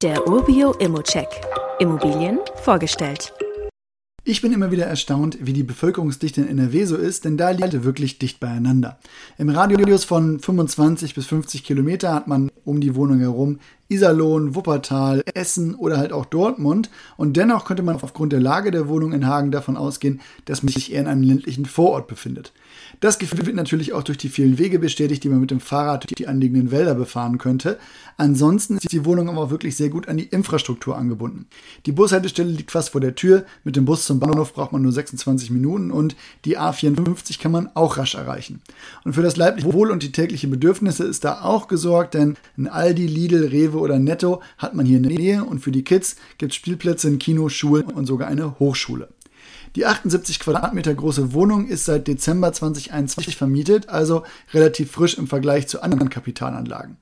Der Urbio Immocheck. Immobilien vorgestellt. Ich bin immer wieder erstaunt, wie die Bevölkerungsdichte in NRW so ist, denn da liegt wirklich dicht beieinander. Im Radius von 25 bis 50 Kilometer hat man um die Wohnung herum Iserlohn, Wuppertal, Essen oder halt auch Dortmund. Und dennoch könnte man aufgrund der Lage der Wohnung in Hagen davon ausgehen, dass man sich eher in einem ländlichen Vorort befindet. Das Gefühl wird natürlich auch durch die vielen Wege bestätigt, die man mit dem Fahrrad durch die anliegenden Wälder befahren könnte. Ansonsten ist die Wohnung aber auch wirklich sehr gut an die Infrastruktur angebunden. Die Bushaltestelle liegt fast vor der Tür. Mit dem Bus zum Bahnhof braucht man nur 26 Minuten und die A54 kann man auch rasch erreichen. Und für das leibliche Wohl und die täglichen Bedürfnisse ist da auch gesorgt, denn ein Aldi, Lidl, Rewe oder Netto hat man hier in der Nähe und für die Kids gibt es Spielplätze, ein Kino, Schulen und sogar eine Hochschule. Die 78 Quadratmeter große Wohnung ist seit Dezember 2021 vermietet, also relativ frisch im Vergleich zu anderen Kapitalanlagen.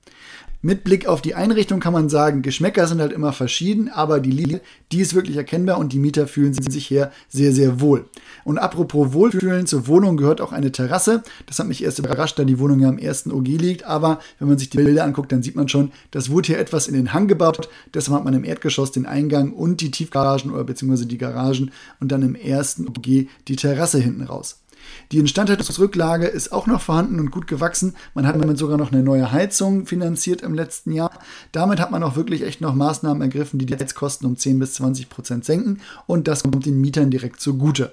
Mit Blick auf die Einrichtung kann man sagen, Geschmäcker sind halt immer verschieden, aber die Linie, die ist wirklich erkennbar und die Mieter fühlen sich hier sehr, sehr wohl. Und apropos Wohlfühlen, zur Wohnung gehört auch eine Terrasse. Das hat mich erst überrascht, da die Wohnung ja am ersten OG liegt, aber wenn man sich die Bilder anguckt, dann sieht man schon, das wurde hier etwas in den Hang gebaut. Deshalb hat man im Erdgeschoss den Eingang und die Tiefgaragen oder beziehungsweise die Garagen und dann im ersten OG die Terrasse hinten raus. Die Instandhaltungsrücklage ist auch noch vorhanden und gut gewachsen. Man hat damit sogar noch eine neue Heizung finanziert im letzten Jahr. Damit hat man auch wirklich echt noch Maßnahmen ergriffen, die die Heizkosten um 10 bis 20 Prozent senken und das kommt den Mietern direkt zugute.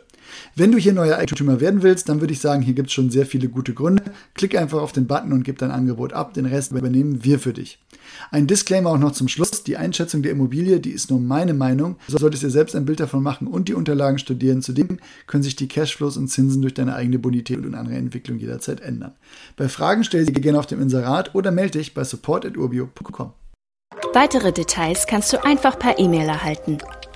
Wenn du hier neuer Eigentümer werden willst, dann würde ich sagen, hier gibt es schon sehr viele gute Gründe. Klick einfach auf den Button und gib dein Angebot ab. Den Rest übernehmen wir für dich. Ein Disclaimer auch noch zum Schluss. Die Einschätzung der Immobilie, die ist nur meine Meinung. Du solltest dir selbst ein Bild davon machen und die Unterlagen studieren. Zudem können sich die Cashflows und Zinsen durch deine eigene Bonität und andere Entwicklung jederzeit ändern. Bei Fragen stell sie gerne auf dem Inserat oder melde dich bei support.urbio.com. Weitere Details kannst du einfach per E-Mail erhalten.